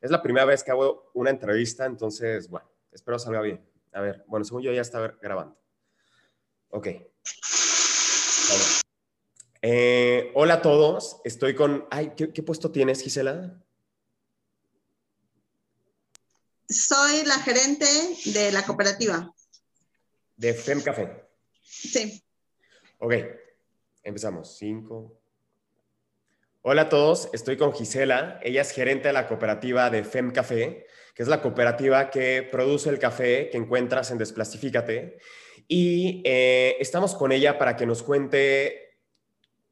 Es la primera vez que hago una entrevista, entonces, bueno, espero salga bien. A ver, bueno, según yo ya está grabando. Ok. Eh, hola a todos, estoy con... Ay, ¿qué, ¿qué, puesto tienes, Gisela? Soy la gerente de la cooperativa. De FEM Café. Sí. Ok, empezamos. Cinco. Hola a todos, estoy con Gisela. Ella es gerente de la cooperativa de FEM Café, que es la cooperativa que produce el café que encuentras en Desplastifícate. Y eh, estamos con ella para que nos cuente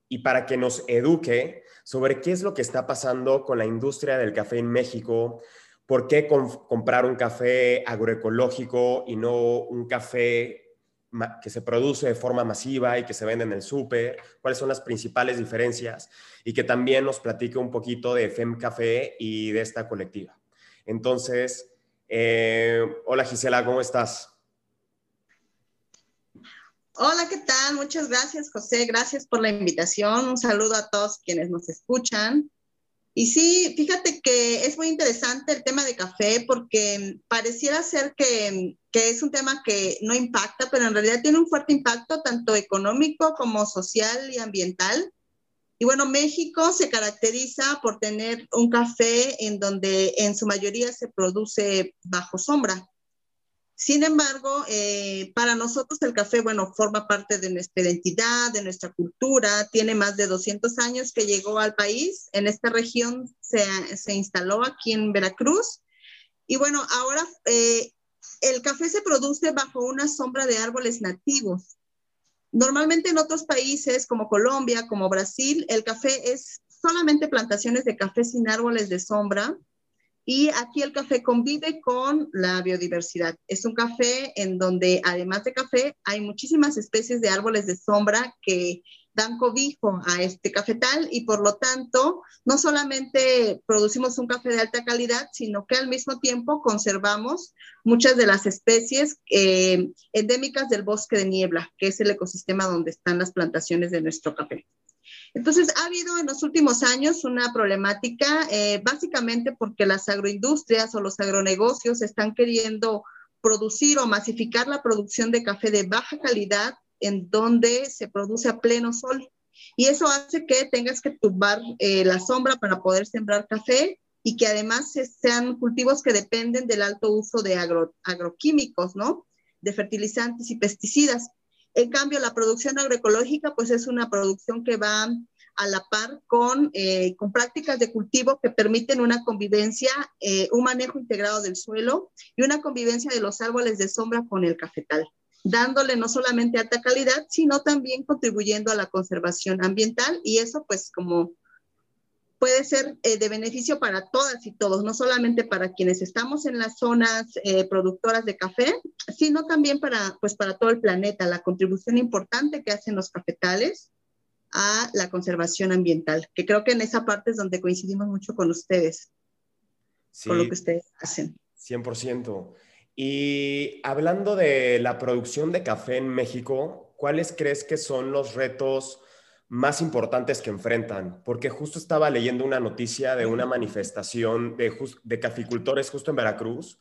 y para que nos eduque sobre qué es lo que está pasando con la industria del café en México, por qué comprar un café agroecológico y no un café que se produce de forma masiva y que se vende en el súper, cuáles son las principales diferencias y que también nos platique un poquito de FEM Café y de esta colectiva. Entonces, eh, hola Gisela, ¿cómo estás? Hola, ¿qué tal? Muchas gracias, José. Gracias por la invitación. Un saludo a todos quienes nos escuchan. Y sí, fíjate que es muy interesante el tema de café porque pareciera ser que, que, es un tema que no impacta, pero en realidad tiene un fuerte impacto tanto económico como social y ambiental. Y bueno, México se caracteriza por tener un café en donde en su mayoría se produce bajo sombra. Sin embargo, eh, para nosotros el café, bueno, forma parte de nuestra identidad, de nuestra cultura, tiene más de 200 años que llegó al país, en esta región se, se instaló aquí en Veracruz. Y bueno, ahora eh, el café se produce bajo una sombra de árboles nativos. Normalmente en otros países como Colombia, como Brasil, el café es solamente plantaciones de café sin árboles de sombra, y aquí el café convive con la biodiversidad. Es un café en donde, además de café, hay muchísimas especies de árboles de sombra que dan cobijo a este cafetal y por lo tanto no solamente producimos un café de alta calidad, sino que al mismo tiempo conservamos muchas de las especies eh, endémicas del bosque de niebla, que es el ecosistema donde están las plantaciones de nuestro café. Entonces, ha habido en los últimos años una problemática, eh, básicamente porque las agroindustrias o los agronegocios están queriendo producir o masificar la producción de café de baja calidad en donde se produce a pleno sol. Y eso hace que tengas que tumbar eh, la sombra para poder sembrar café y que además sean cultivos que dependen del alto uso de agroquímicos, ¿no? De fertilizantes y pesticidas. En cambio, la producción agroecológica, pues es una producción que va a la par con, eh, con prácticas de cultivo que permiten una convivencia, eh, un manejo integrado del suelo y una convivencia de los árboles de sombra con el cafetal, dándole no solamente alta calidad, sino también contribuyendo a la conservación ambiental y eso pues como puede ser eh, de beneficio para todas y todos, no solamente para quienes estamos en las zonas eh, productoras de café, sino también para, pues, para todo el planeta, la contribución importante que hacen los cafetales a la conservación ambiental, que creo que en esa parte es donde coincidimos mucho con ustedes, con lo que ustedes hacen. 100%. Y hablando de la producción de café en México, ¿cuáles crees que son los retos? más importantes que enfrentan, porque justo estaba leyendo una noticia de una manifestación de, de caficultores justo en Veracruz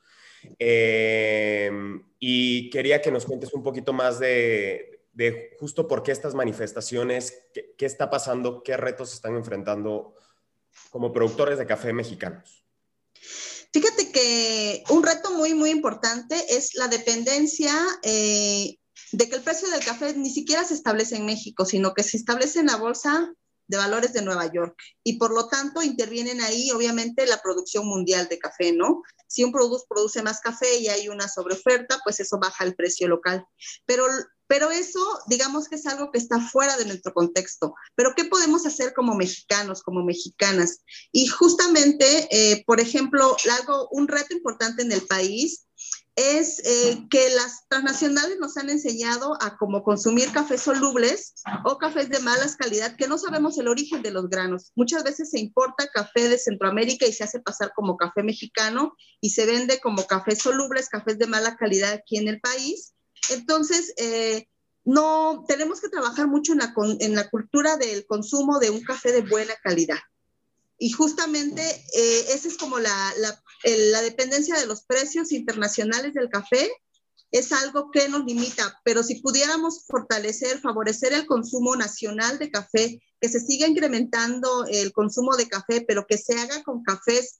em, y quería que nos cuentes un poquito más de, de justo por qué estas manifestaciones, qué, qué, está pasando, qué retos están enfrentando como productores de café mexicanos. Fíjate que un reto muy, muy importante es la dependencia eh, de que el precio del café ni siquiera se establece en México, sino que se establece en la bolsa de valores de Nueva York y por lo tanto intervienen ahí obviamente la producción mundial de café, ¿no? Si un producto produce más café y hay una sobreoferta, pues eso baja el precio local. Pero, pero eso, digamos que es algo que está fuera de nuestro contexto. Pero ¿qué podemos hacer como mexicanos, como mexicanas? Y justamente, eh, por ejemplo, algo, un reto importante en el país es eh, que las transnacionales nos han enseñado a cómo consumir cafés solubles o cafés de malas calidad, que no sabemos el origen de los granos. Muchas veces se importa café de Centroamérica y se hace pasar como café mexicano y se vende como cafés solubles, cafés de mala calidad aquí en el país. Entonces, eh, no tenemos que trabajar mucho en la, cultura del consumo de un café de buena calidad. Y justamente eh, esa es como la dependencia de los precios internacionales del café es algo que nos limita, pero si pudiéramos fortalecer, favorecer el consumo nacional de café, que se siga incrementando el consumo de café, pero que se haga con cafés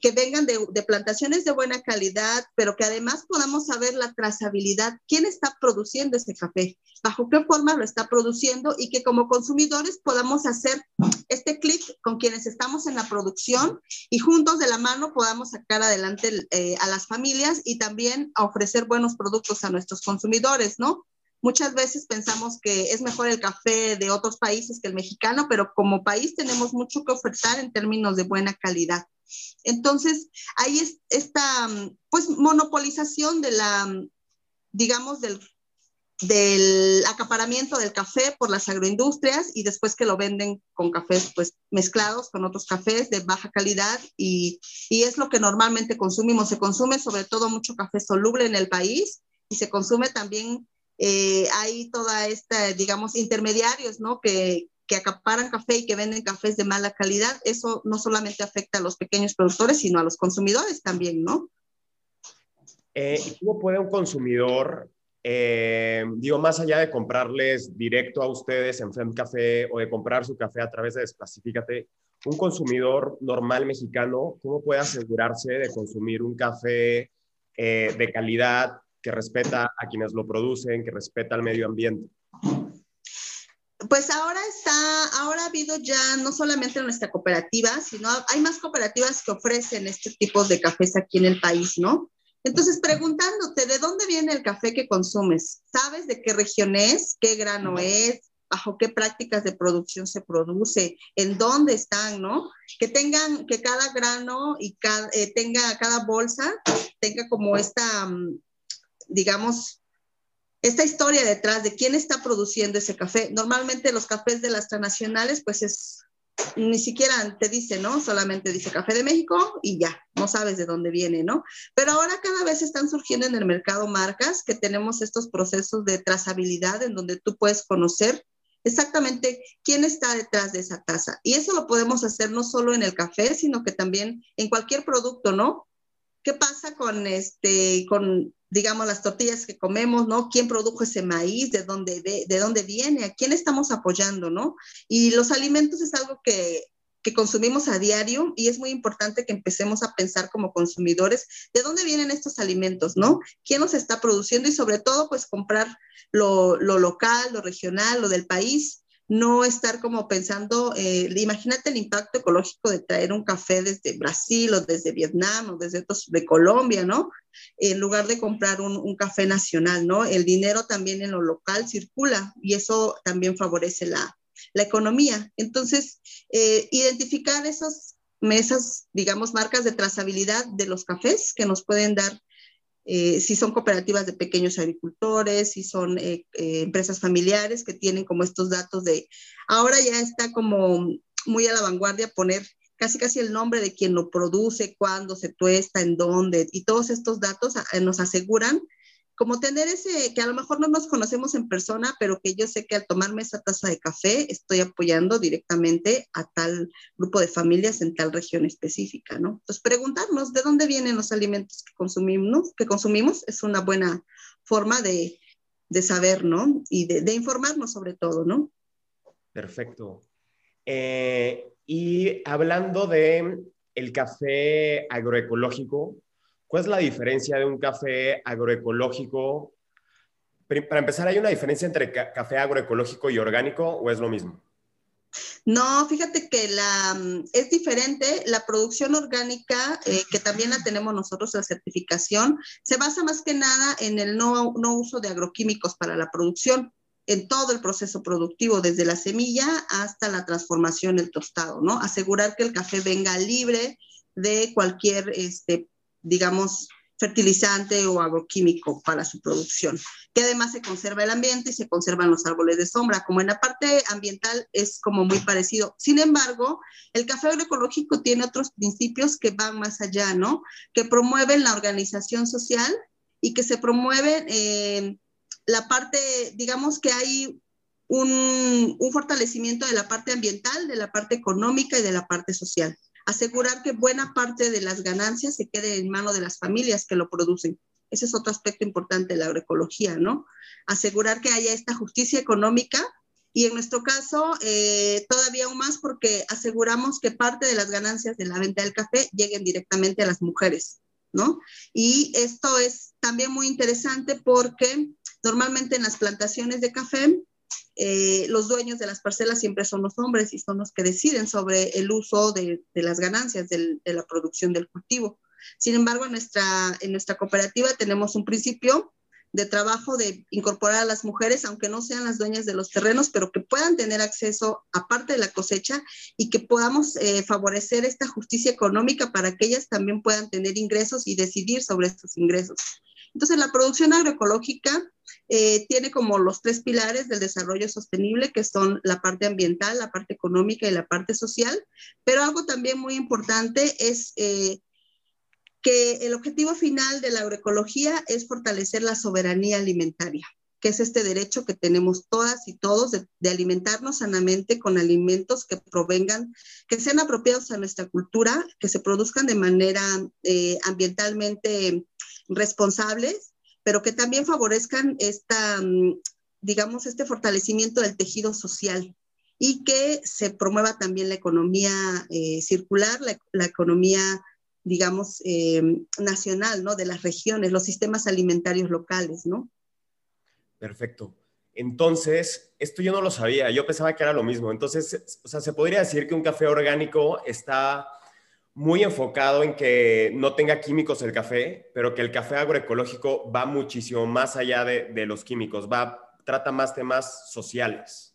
que vengan de, plantaciones de buena calidad, pero que además podamos saber la trazabilidad, quién está produciendo ese café, bajo qué forma lo está produciendo y que como consumidores podamos hacer este clic con quienes estamos en la producción y juntos de la mano podamos sacar adelante eh, a las familias y también ofrecer buenos productos a nuestros consumidores, ¿no? Muchas veces pensamos que es mejor el café de otros países que el mexicano, pero como país tenemos mucho que ofertar en términos de buena calidad. Entonces, es esta, pues, monopolización de la, digamos, del, del acaparamiento del café por las agroindustrias y después que lo venden con cafés, pues, mezclados con otros cafés de baja calidad y, y es lo que normalmente consumimos. Se consume sobre todo mucho café soluble en el país y se consume también eh, hay toda esta, digamos, intermediarios, ¿no? Que, que acaparan café y que venden cafés de mala calidad, eso no solamente afecta a los pequeños productores, sino a los consumidores también, ¿no? Eh, ¿Cómo puede un consumidor, eh, digo, más allá de comprarles directo a ustedes en Fem Café o de comprar su café a través de Despacifícate, un consumidor normal mexicano, ¿cómo puede asegurarse de consumir un café eh, de calidad que respeta a quienes lo producen, que respeta al medio ambiente? Pues ahora está, ahora ha habido ya no solamente nuestra cooperativa, sino hay más cooperativas que ofrecen este tipo de cafés aquí en el país, ¿no? Entonces, preguntándote, ¿de dónde viene el café que consumes? ¿Sabes de qué región es? ¿Qué grano es? ¿Bajo qué prácticas de producción se produce? ¿En dónde están, no? Que tengan, que cada grano y cada, eh, tenga, cada bolsa tenga como esta, mm, digamos, esta historia detrás de quién está produciendo ese café. Normalmente los cafés de las transnacionales, pues es, ni siquiera te dice, ¿no? Solamente dice café de México y ya, no sabes de dónde viene, ¿no? Pero ahora cada vez están surgiendo en el mercado marcas que tenemos estos procesos de trazabilidad en donde tú puedes conocer exactamente quién está detrás de esa taza. Y eso lo podemos hacer no solo en el café, sino que también en cualquier producto, ¿no? ¿Qué pasa con este, con digamos, las tortillas que comemos, ¿no? ¿Quién produjo ese maíz? ¿De dónde, de, dónde viene? ¿A quién estamos apoyando, ¿no? Y los alimentos es algo que, que consumimos a diario y es muy importante que empecemos a pensar como consumidores de dónde vienen estos alimentos, ¿no? ¿Quién los está produciendo? Y sobre todo, pues comprar lo, lo local, lo regional, lo del país, no estar como pensando, eh, imagínate el impacto ecológico de traer un café desde Brasil o desde Vietnam o desde otros, de Colombia, ¿no? En lugar de comprar un, café nacional, ¿no? El dinero también en lo local circula y eso también favorece la, economía. Entonces, eh, identificar esas, esas, digamos, marcas de trazabilidad de los cafés que nos pueden dar eh, si son cooperativas de pequeños agricultores, si son eh, eh, empresas familiares que tienen como estos datos de, ahora ya está como muy a la vanguardia poner casi casi el nombre de quien lo produce, cuándo se tuesta, en dónde, y todos estos datos nos aseguran como tener ese, que a lo mejor no nos conocemos en persona, pero que yo sé que al tomarme esa taza de café estoy apoyando directamente a tal grupo de familias en tal región específica, ¿no? Entonces, preguntarnos de dónde vienen los alimentos que consumimos, que consumimos es una buena forma de, de saber, ¿no? Y de, de, informarnos sobre todo, ¿no? Perfecto. Eh, y hablando de el café agroecológico, ¿Cuál es la diferencia de un café agroecológico? Para empezar, ¿hay una diferencia entre café agroecológico y orgánico o es lo mismo? No, fíjate que la, mm, es diferente. La producción orgánica, eh, que también la tenemos nosotros, la certificación, se basa más que nada en el no, no uso de agroquímicos para la producción en todo el proceso productivo, desde la semilla hasta la transformación, el tostado, ¿no? Asegurar que el café venga libre de cualquier este, digamos, fertilizante o agroquímico para su producción, que además se conserva el ambiente y se conservan los árboles de sombra, como en la parte ambiental es como muy parecido. Sin embargo, el café agroecológico tiene otros principios que van más allá, ¿no? Que promueven la organización social y que se promueven eh, la parte, digamos que hay un, un, fortalecimiento de la parte ambiental, de la parte económica y de la parte social. Asegurar que buena parte de las ganancias se quede en manos de las familias que lo producen. Ese es otro aspecto importante de la agroecología, ¿no? Asegurar que haya esta justicia económica y en nuestro caso eh, todavía aún más porque aseguramos que parte de las ganancias de la venta del café lleguen directamente a las mujeres, ¿no? Y esto es también muy interesante porque normalmente en las plantaciones de café eh, los dueños de las parcelas siempre son los hombres y son los que deciden sobre el uso de, las ganancias de la producción del cultivo. Sin embargo, en nuestra, en nuestra cooperativa tenemos un principio de trabajo de incorporar a las mujeres, aunque no sean las dueñas de los terrenos, pero que puedan tener acceso a parte de la cosecha y que podamos eh, favorecer esta justicia económica para que ellas también puedan tener ingresos y decidir sobre estos ingresos. Entonces, la producción agroecológica eh, tiene como los tres pilares del desarrollo sostenible, que son la parte ambiental, la parte económica y la parte social, pero algo también muy importante es eh, que el objetivo final de la agroecología es fortalecer la soberanía alimentaria, que es este derecho que tenemos todas y todos de, alimentarnos sanamente con alimentos que provengan, que sean apropiados a nuestra cultura, que se produzcan de manera eh, ambientalmente responsables pero que también favorezcan esta, mm, digamos, este fortalecimiento del tejido social y que se promueva también la economía eh, circular, la, economía, digamos, eh, nacional, ¿no? De las regiones, los sistemas alimentarios locales, ¿no? Perfecto. Entonces, esto yo no lo sabía, yo pensaba que era lo mismo. Entonces, o sea, se podría decir que un café orgánico está muy enfocado en que no tenga químicos el café, pero que el café agroecológico va muchísimo más allá de, los químicos, va, trata más temas sociales.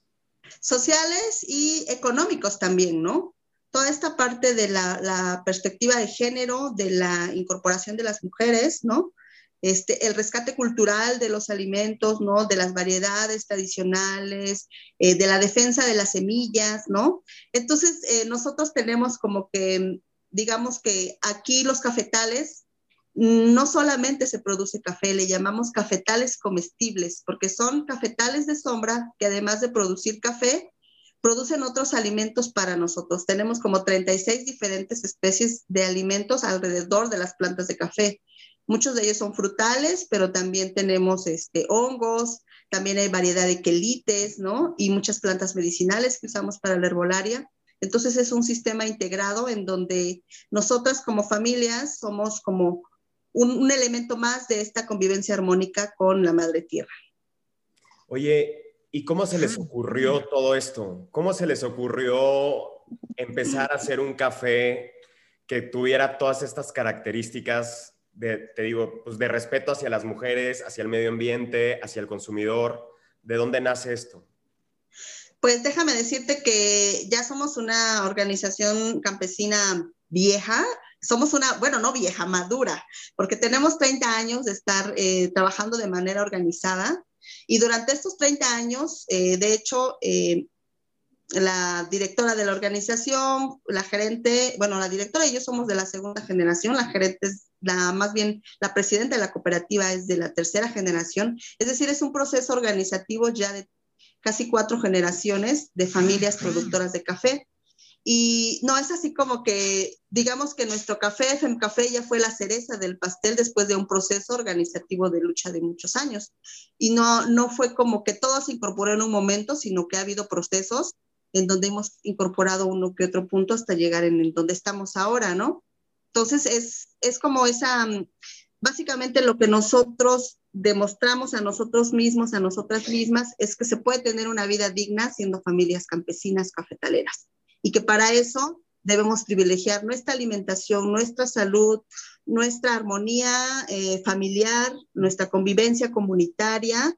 Sociales y económicos también, ¿no? Toda esta parte de la, perspectiva de género, de la incorporación de las mujeres, ¿no? Este, el rescate cultural de los alimentos, ¿no? De las variedades tradicionales, eh, de la defensa de las semillas, ¿no? Entonces, eh, nosotros tenemos como que digamos que aquí los cafetales no solamente se produce café, le llamamos cafetales comestibles, porque son cafetales de sombra que además de producir café, producen otros alimentos para nosotros. Tenemos como 36 diferentes especies de alimentos alrededor de las plantas de café. Muchos de ellos son frutales, pero también tenemos este, hongos, también hay variedad de quelites, ¿no? Y muchas plantas medicinales que usamos para la herbolaria. Entonces es un sistema integrado en donde nosotras como familias somos como un, elemento más de esta convivencia armónica con la madre tierra. Oye, ¿y cómo se les ocurrió todo esto? ¿Cómo se les ocurrió empezar a hacer un café que tuviera todas estas características de, te digo, pues de respeto hacia las mujeres, hacia el medio ambiente, hacia el consumidor? ¿De dónde nace esto? Pues déjame decirte que ya somos una organización campesina vieja, somos una, bueno, no vieja, madura, porque tenemos 30 años de estar eh, trabajando de manera organizada y durante estos 30 años, eh, de hecho, eh, la directora de la organización, la gerente, bueno, la directora y yo somos de la segunda generación, la gerente es la, más bien, la presidenta de la cooperativa es de la tercera generación, es decir, es un proceso organizativo ya de casi cuatro generaciones de familias productoras de café. Y no es así como que, digamos que nuestro café, FM Café, ya fue la cereza del pastel después de un proceso organizativo de lucha de muchos años. Y no, no fue como que todo se incorporó en un momento, sino que ha habido procesos en donde hemos incorporado uno que otro punto hasta llegar en donde estamos ahora, ¿no? Entonces es, es como esa, básicamente lo que nosotros demostramos a nosotros mismos, a nosotras mismas, es que se puede tener una vida digna siendo familias campesinas cafetaleras. Y que para eso debemos privilegiar nuestra alimentación, nuestra salud, nuestra armonía eh, familiar, nuestra convivencia comunitaria,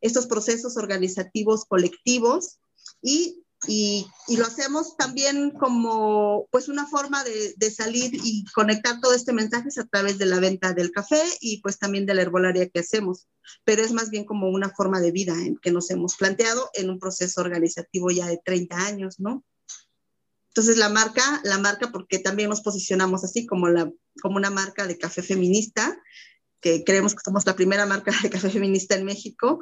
estos procesos organizativos colectivos y y, lo hacemos también como pues una forma de, salir y conectar todo este mensaje a través de la venta del café y pues también de la herbolaria que hacemos, pero es más bien como una forma de vida en que nos hemos planteado en un proceso organizativo ya de 30 años, ¿no? Entonces la marca, la marca porque también nos posicionamos así como, la, como una marca de café feminista, que creemos que somos la primera marca de café feminista en México,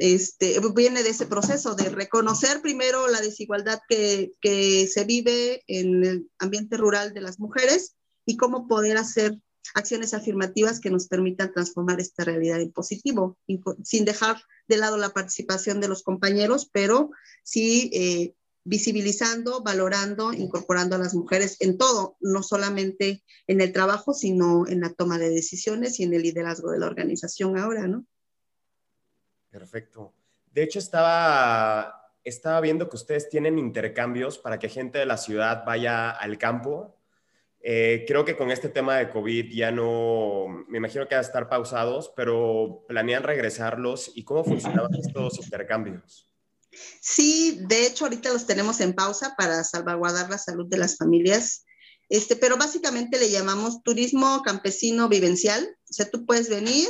este, viene de ese proceso de reconocer primero la desigualdad que, se vive en el ambiente rural de las mujeres y cómo poder hacer acciones afirmativas que nos permitan transformar esta realidad en positivo, sin dejar de lado la participación de los compañeros, pero sí eh, visibilizando, valorando, incorporando a las mujeres en todo, no solamente en el trabajo, sino en la toma de decisiones y en el liderazgo de la organización ahora, ¿no? Perfecto. De hecho, estaba, estaba viendo que ustedes tienen intercambios para que gente de la ciudad vaya al campo eh, creo que con este tema de COVID ya no, me imagino que va a estar pausados, pero planean regresarlos y cómo funcionaban estos intercambios. Sí, de hecho ahorita los tenemos en pausa para salvaguardar la salud de las familias, este, pero básicamente le llamamos turismo campesino vivencial, o sea, tú puedes venir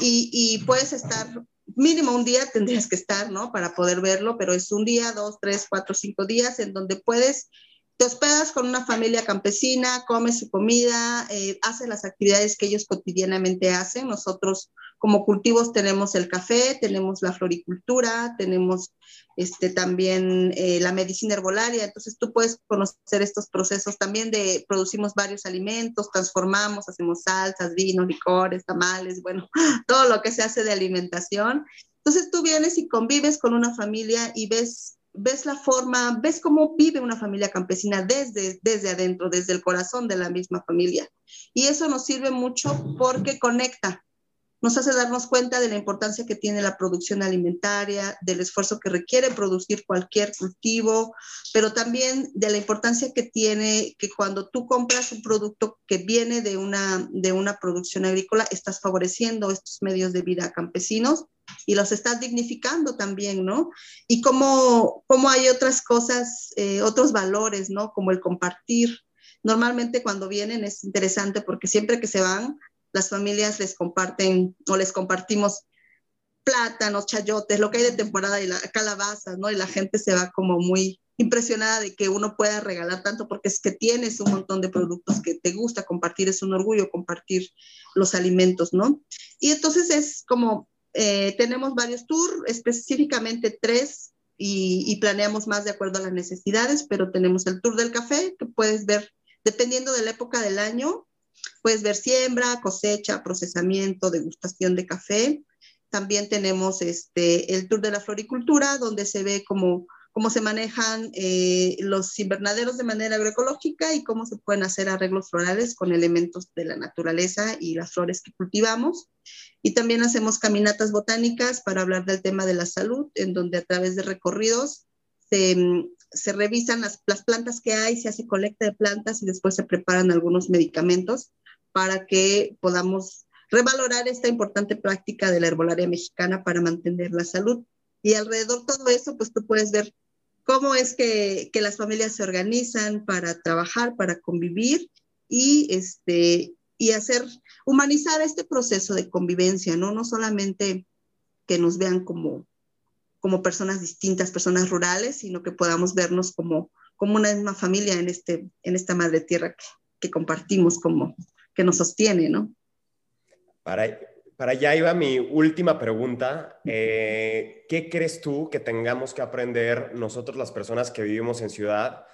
y puedes estar mínimo un día tendrías que estar, ¿no? Para poder verlo, pero es un día, dos, tres, cuatro, cinco días en donde puedes te hospedas con una familia campesina, comes su comida, eh, haces las actividades que ellos cotidianamente hacen. Nosotros como cultivos tenemos el café, tenemos la floricultura, tenemos este, también eh, la medicina herbolaria. Entonces tú puedes conocer estos procesos también de producimos varios alimentos, transformamos, hacemos salsas, vinos, licores, tamales, bueno, todo lo que se hace de alimentación. Entonces tú vienes y convives con una familia y ves ves la forma, ves cómo vive una familia campesina desde, desde adentro, desde el corazón de la misma familia. Y eso nos sirve mucho porque conecta, nos hace darnos cuenta de la importancia que tiene la producción alimentaria, del esfuerzo que requiere producir cualquier cultivo, pero también de la importancia que tiene que cuando tú compras un producto que viene de una, de una producción agrícola, estás favoreciendo estos medios de vida campesinos y los estás dignificando también, ¿no? Y cómo, cómo hay otras cosas, eh, otros valores, ¿no? Como el compartir. Normalmente cuando vienen es interesante porque siempre que se van, las familias les comparten o les compartimos plátanos, chayotes, lo que hay de temporada y la, calabazas, ¿no? Y la gente se va como muy impresionada de que uno pueda regalar tanto porque es que tienes un montón de productos que te gusta compartir, es un orgullo compartir los alimentos, ¿no? Y entonces es como eh, tenemos varios tours, específicamente tres, y, planeamos más de acuerdo a las necesidades, pero tenemos el tour del café, que puedes ver, dependiendo de la época del año, puedes ver siembra, cosecha, procesamiento, degustación de café. También tenemos este, el tour de la floricultura, donde se ve como cómo se manejan eh, los invernaderos de manera agroecológica y cómo se pueden hacer arreglos florales con elementos de la naturaleza y las flores que cultivamos. Y también hacemos caminatas botánicas para hablar del tema de la salud, en donde a través de recorridos se, se revisan las, las plantas que hay, se hace colecta de plantas y después se preparan algunos medicamentos para que podamos revalorar esta importante práctica de la herbolaria mexicana para mantener la salud. Y alrededor de todo eso, pues tú puedes ver cómo es que, que, las familias se organizan para trabajar, para convivir y, este, y hacer, humanizar este proceso de convivencia, ¿no? No solamente que nos vean como, como personas distintas, personas rurales, sino que podamos vernos como, como una misma familia en, este, en esta madre tierra que, que compartimos, como que nos sostiene, ¿no? Para, para allá iba mi última pregunta. Eh, ¿Qué crees tú que tengamos que aprender nosotros las personas que vivimos en ciudad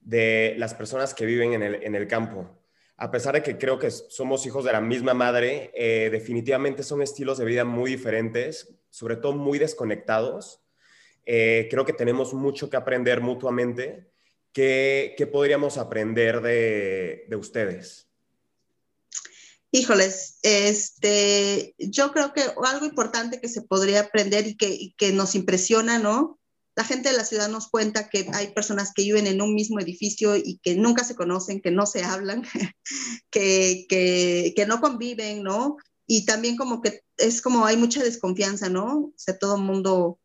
de las personas que viven en el, campo? A pesar de que creo que somos hijos de la misma madre, eh, definitivamente son estilos de vida muy diferentes, sobre todo muy desconectados. Eh, creo que tenemos mucho que aprender mutuamente. ¿Qué, qué podríamos aprender de, de ustedes? Híjoles, este, yo creo que algo importante que se podría aprender y que, que, nos impresiona, ¿no? La gente de la ciudad nos cuenta que hay personas que viven en un mismo edificio y que nunca se conocen, que no se hablan, que, que, que no conviven, ¿no? Y también como que es como hay mucha desconfianza, ¿no? O sea, todo el mundo,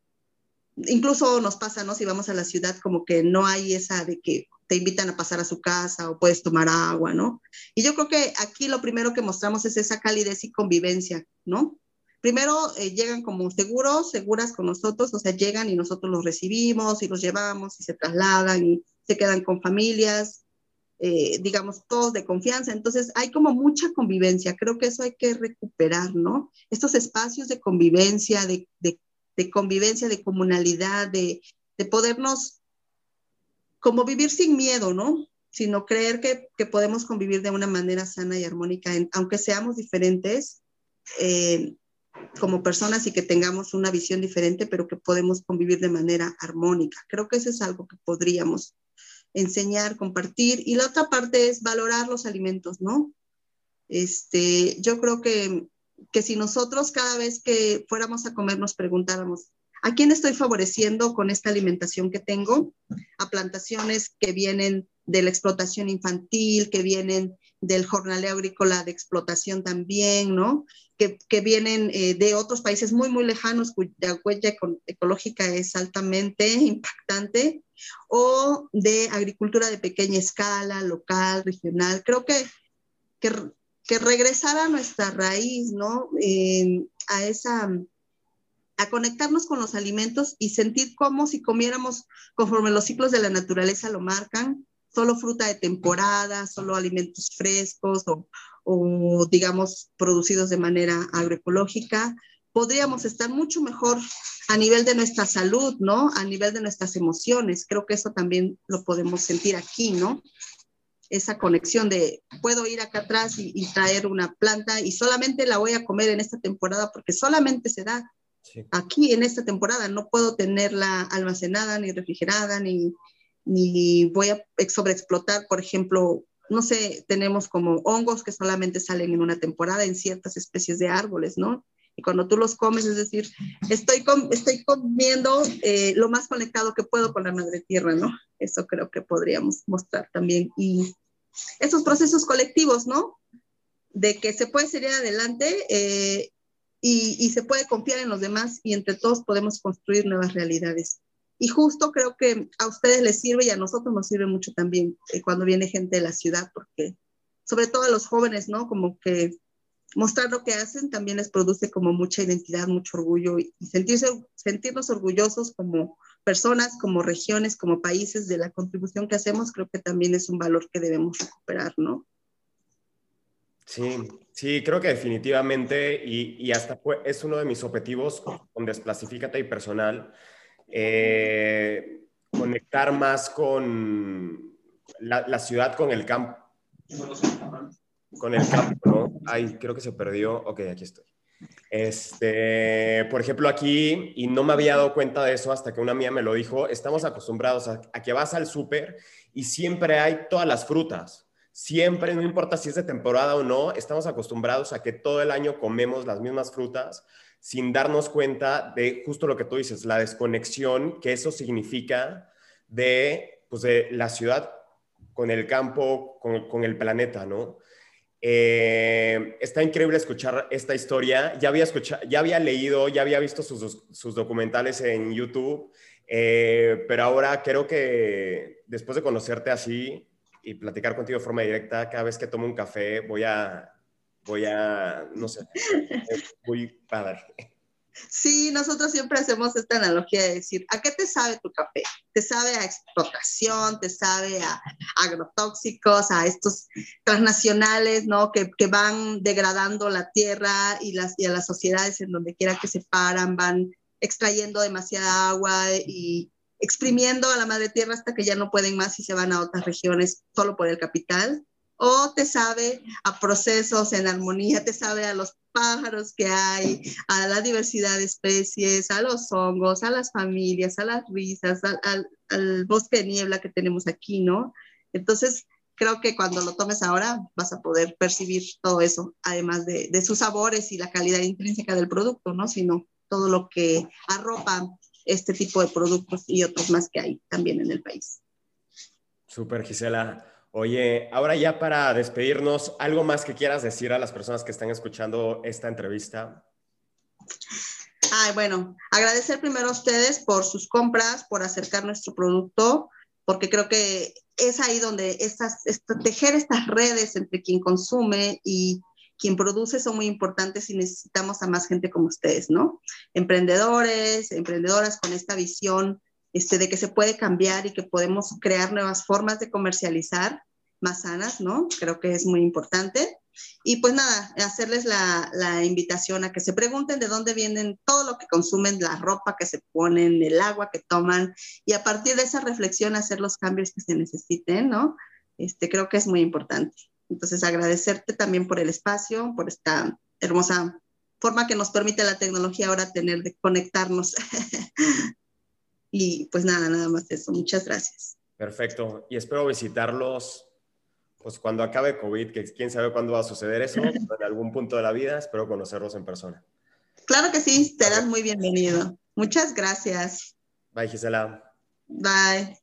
incluso nos pasa, ¿no? Si vamos a la ciudad, como que no hay esa de que te invitan a pasar a su casa o puedes tomar agua, ¿no? Y yo creo que aquí lo primero que mostramos es esa calidez y convivencia, ¿no? Primero eh, llegan como seguros, seguras con nosotros, o sea, llegan y nosotros los recibimos y los llevamos y se trasladan y se quedan con familias, eh, digamos, todos de confianza. Entonces, hay como mucha convivencia. Creo que eso hay que recuperar, ¿no? Estos espacios de convivencia, de, de de convivencia, de comunalidad, de, de podernos como vivir sin miedo, ¿no? Sino creer que, que, podemos convivir de una manera sana y armónica, aunque seamos diferentes eh, como personas y que tengamos una visión diferente, pero que podemos convivir de manera armónica. Creo que eso es algo que podríamos enseñar, compartir. Y la otra parte es valorar los alimentos, ¿no? Este, yo creo que, que si nosotros cada vez que fuéramos a comer nos preguntáramos, ¿A quién estoy favoreciendo con esta alimentación que tengo? A plantaciones que vienen de la explotación infantil, que vienen del jornaleo agrícola de explotación también, ¿no? Que, que vienen eh, de otros países muy, muy lejanos cuya huella ecológica es altamente impactante, o de agricultura de pequeña escala, local, regional. Creo que, que, que regresar a nuestra raíz, ¿no? A esa a conectarnos con los alimentos y sentir como si comiéramos conforme los ciclos de la naturaleza lo marcan, solo fruta de temporada, solo alimentos frescos o digamos producidos de manera agroecológica, podríamos estar mucho mejor a nivel de nuestra salud, ¿no? A nivel de nuestras emociones. Creo que eso también lo podemos sentir aquí, ¿no? Esa conexión de puedo ir acá atrás y, y traer una planta y solamente la voy a comer en esta temporada porque solamente se da Aquí en esta temporada. No puedo tenerla almacenada ni refrigerada, ni, ni voy a sobreexplotar, por ejemplo, no sé, tenemos como hongos que solamente salen en una temporada en ciertas especies de árboles, ¿no? Y cuando tú los comes, es decir, estoy, estoy comiendo eh, lo más conectado que puedo con la madre tierra, ¿no? Eso creo que podríamos mostrar también. Y esos procesos colectivos, ¿no? De que se puede seguir adelante eh, y, se puede confiar en los demás y entre todos podemos construir nuevas realidades. Y justo creo que a ustedes les sirve y a nosotros nos sirve mucho también eh, cuando viene gente de la ciudad, porque sobre todo a los jóvenes, ¿no? Como que mostrar lo que hacen también les produce como mucha identidad, mucho orgullo y, sentirse, sentirnos orgullosos como personas, como regiones, como países de la contribución que hacemos, creo que también es un valor que debemos recuperar, ¿no? Sí, sí, creo que definitivamente, y, hasta es uno de mis objetivos con Desplasifícate y personal, eh, conectar más con la, ciudad, con el campo. Con el campo. Ay, creo que se perdió. Ok, aquí estoy. Este, por ejemplo, aquí, y no me había dado cuenta de eso hasta que una mía me lo dijo, estamos acostumbrados a que vas al súper y siempre hay todas las frutas siempre, no importa si es de temporada o no, estamos acostumbrados a que todo el año comemos las mismas frutas sin darnos cuenta de justo lo que tú dices, la desconexión que eso significa de, pues de la ciudad con el campo, con, el planeta, ¿no? Eh, está increíble escuchar esta historia. Ya había, escuchado, ya había leído, ya había visto sus, documentales en YouTube, eh, pero ahora creo que después de conocerte así, y platicar contigo de forma directa. Cada vez que tomo un café voy a, voy a, no sé, muy padre. Sí, nosotros siempre hacemos esta analogía de decir, ¿a qué te sabe tu café? ¿Te sabe a explotación? ¿Te sabe a agrotóxicos, a estos transnacionales, ¿no? Que, que van degradando la tierra y, las, y a las sociedades en donde quiera que se paran, van extrayendo demasiada agua y, exprimiendo a la madre tierra hasta que ya no pueden más y se van a otras regiones solo por el capital, o te sabe a procesos en armonía, te sabe a los pájaros que hay, a la diversidad de especies, a los hongos, a las familias, a las risas, al, bosque de niebla que tenemos aquí, ¿no? Entonces, creo que cuando lo tomes ahora vas a poder percibir todo eso, además de, de sus sabores y la calidad intrínseca del producto, ¿no? Sino todo lo que arropa este tipo de productos y otros más que hay también en el país. Súper, Gisela. Oye, ahora ya para despedirnos, ¿algo más que quieras decir a las personas que están escuchando esta entrevista? Ay, bueno, agradecer primero a ustedes por sus compras, por acercar nuestro producto, porque creo que es ahí donde estas, tejer estas redes entre quien consume y quien produce son muy importantes y necesitamos a más gente como ustedes, ¿no? Emprendedores, emprendedoras con esta visión este, de que se puede cambiar y que podemos crear nuevas formas de comercializar más sanas, ¿no? Creo que es muy importante. Y pues nada, hacerles la, la, invitación a que se pregunten de dónde vienen todo lo que consumen, la ropa que se ponen, el agua que toman, y a partir de esa reflexión hacer los cambios que se necesiten, ¿no? Este, creo que es muy importante. Entonces, agradecerte también por el espacio, por esta hermosa forma que nos permite la tecnología ahora tener de conectarnos. y pues nada, nada más eso. Muchas gracias. Perfecto. Y espero visitarlos pues cuando acabe COVID, que quién sabe cuándo va a suceder eso, en algún punto de la vida, espero conocerlos en persona. Claro que sí, serás muy bienvenido. Muchas gracias. Bye, Gisela. Bye.